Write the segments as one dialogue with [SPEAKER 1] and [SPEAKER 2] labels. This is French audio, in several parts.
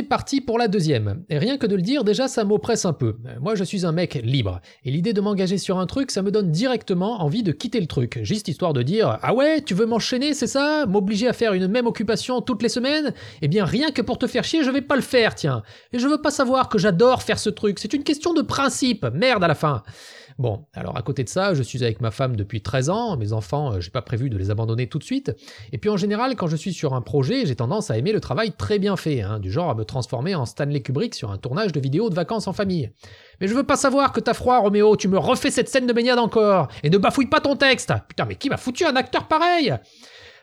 [SPEAKER 1] c'est parti pour la deuxième. Et rien que de le dire, déjà, ça m'oppresse un peu. Moi, je suis un mec libre. Et l'idée de m'engager sur un truc, ça me donne directement envie de quitter le truc. Juste histoire de dire Ah ouais, tu veux m'enchaîner, c'est ça? M'obliger à faire une même occupation toutes les semaines? Eh bien, rien que pour te faire chier, je vais pas le faire, tiens. Et je veux pas savoir que j'adore faire ce truc. C'est une question de principe. Merde à la fin. Bon, alors à côté de ça, je suis avec ma femme depuis 13 ans, mes enfants, euh, j'ai pas prévu de les abandonner tout de suite. Et puis en général, quand je suis sur un projet, j'ai tendance à aimer le travail très bien fait, hein, du genre à me transformer en Stanley Kubrick sur un tournage de vidéos de vacances en famille. Mais je veux pas savoir que t'as froid, Roméo, tu me refais cette scène de baignade encore, et ne bafouille pas ton texte Putain, mais qui m'a foutu un acteur pareil?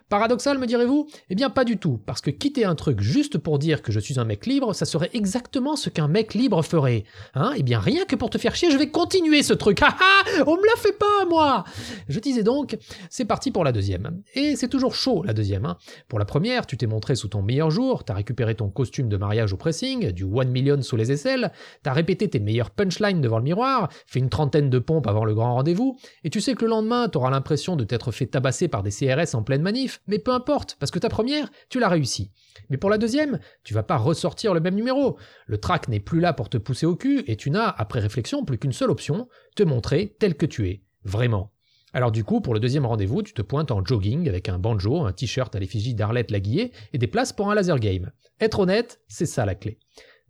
[SPEAKER 1] Paradoxal, me direz-vous? Eh bien pas du tout, parce que quitter un truc juste pour dire que je suis un mec libre, ça serait exactement ce qu'un mec libre ferait. Hein? Eh bien rien que pour te faire chier, je vais continuer ce truc. Ah ah On me la fait pas, moi Je disais donc, c'est parti pour la deuxième. Et c'est toujours chaud, la deuxième. Hein. Pour la première, tu t'es montré sous ton meilleur jour, t'as récupéré ton costume de mariage au pressing, du one million sous les aisselles, t'as répété tes meilleures punchlines devant le miroir, fait une trentaine de pompes avant le grand rendez-vous, et tu sais que le lendemain, t'auras l'impression de t'être fait tabasser par des CRS en pleine manif, mais peu importe, parce que ta première, tu l'as réussi. Mais pour la deuxième, tu vas pas ressortir le même numéro. Le track n'est plus là pour te pousser au cul, et tu n'as, après réflexion, plus qu'une seule option, te montrer tel que tu es. Vraiment. Alors du coup, pour le deuxième rendez-vous, tu te pointes en jogging avec un banjo, un t-shirt à l'effigie d'Arlette Laguillet et des places pour un laser game. Être honnête, c'est ça la clé.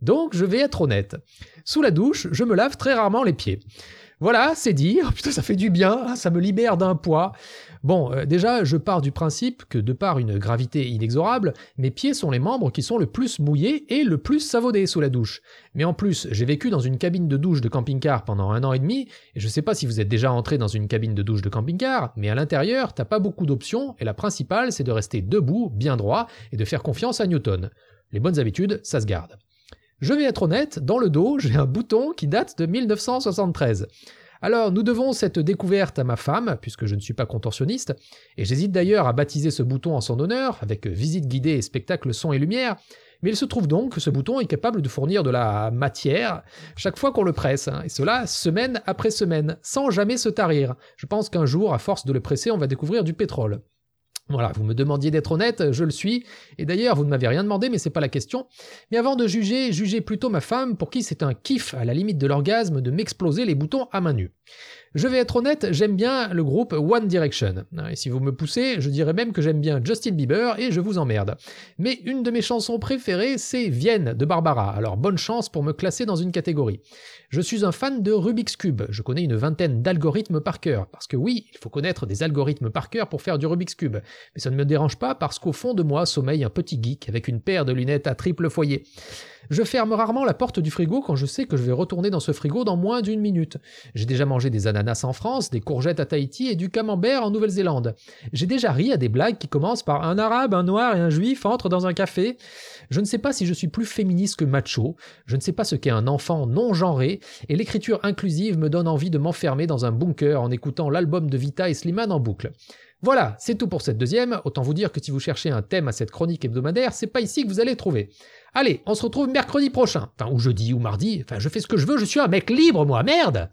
[SPEAKER 1] Donc je vais être honnête. Sous la douche, je me lave très rarement les pieds. Voilà, c'est dit. Oh, putain, ça fait du bien, hein, ça me libère d'un poids. Bon, euh, déjà, je pars du principe que de par une gravité inexorable, mes pieds sont les membres qui sont le plus mouillés et le plus savaudés sous la douche. Mais en plus, j'ai vécu dans une cabine de douche de camping-car pendant un an et demi, et je sais pas si vous êtes déjà entré dans une cabine de douche de camping-car, mais à l'intérieur, t'as pas beaucoup d'options, et la principale, c'est de rester debout, bien droit, et de faire confiance à Newton. Les bonnes habitudes, ça se garde. Je vais être honnête, dans le dos, j'ai un bouton qui date de 1973. Alors, nous devons cette découverte à ma femme, puisque je ne suis pas contorsionniste, et j'hésite d'ailleurs à baptiser ce bouton en son honneur, avec visite guidée et spectacle son et lumière, mais il se trouve donc que ce bouton est capable de fournir de la matière chaque fois qu'on le presse, hein, et cela semaine après semaine, sans jamais se tarir. Je pense qu'un jour, à force de le presser, on va découvrir du pétrole. Voilà, vous me demandiez d'être honnête, je le suis, et d'ailleurs vous ne m'avez rien demandé, mais c'est pas la question. Mais avant de juger, jugez plutôt ma femme, pour qui c'est un kiff à la limite de l'orgasme de m'exploser les boutons à main nue. Je vais être honnête, j'aime bien le groupe One Direction. Et si vous me poussez, je dirais même que j'aime bien Justin Bieber et je vous emmerde. Mais une de mes chansons préférées, c'est Vienne de Barbara, alors bonne chance pour me classer dans une catégorie. Je suis un fan de Rubik's Cube, je connais une vingtaine d'algorithmes par cœur, parce que oui, il faut connaître des algorithmes par cœur pour faire du Rubik's Cube, mais ça ne me dérange pas parce qu'au fond de moi sommeille un petit geek avec une paire de lunettes à triple foyer. Je ferme rarement la porte du frigo quand je sais que je vais retourner dans ce frigo dans moins d'une minute. J'ai déjà mangé des ananas en France, des courgettes à Tahiti et du camembert en Nouvelle-Zélande. J'ai déjà ri à des blagues qui commencent par un arabe, un noir et un juif entrent dans un café. Je ne sais pas si je suis plus féministe que macho, je ne sais pas ce qu'est un enfant non genré, et l'écriture inclusive me donne envie de m'enfermer dans un bunker en écoutant l'album de Vita et Slimane en boucle. Voilà, c'est tout pour cette deuxième. Autant vous dire que si vous cherchez un thème à cette chronique hebdomadaire, c'est pas ici que vous allez trouver. Allez, on se retrouve mercredi prochain. Enfin, ou jeudi ou mardi. Enfin, je fais ce que je veux, je suis un mec libre, moi, merde!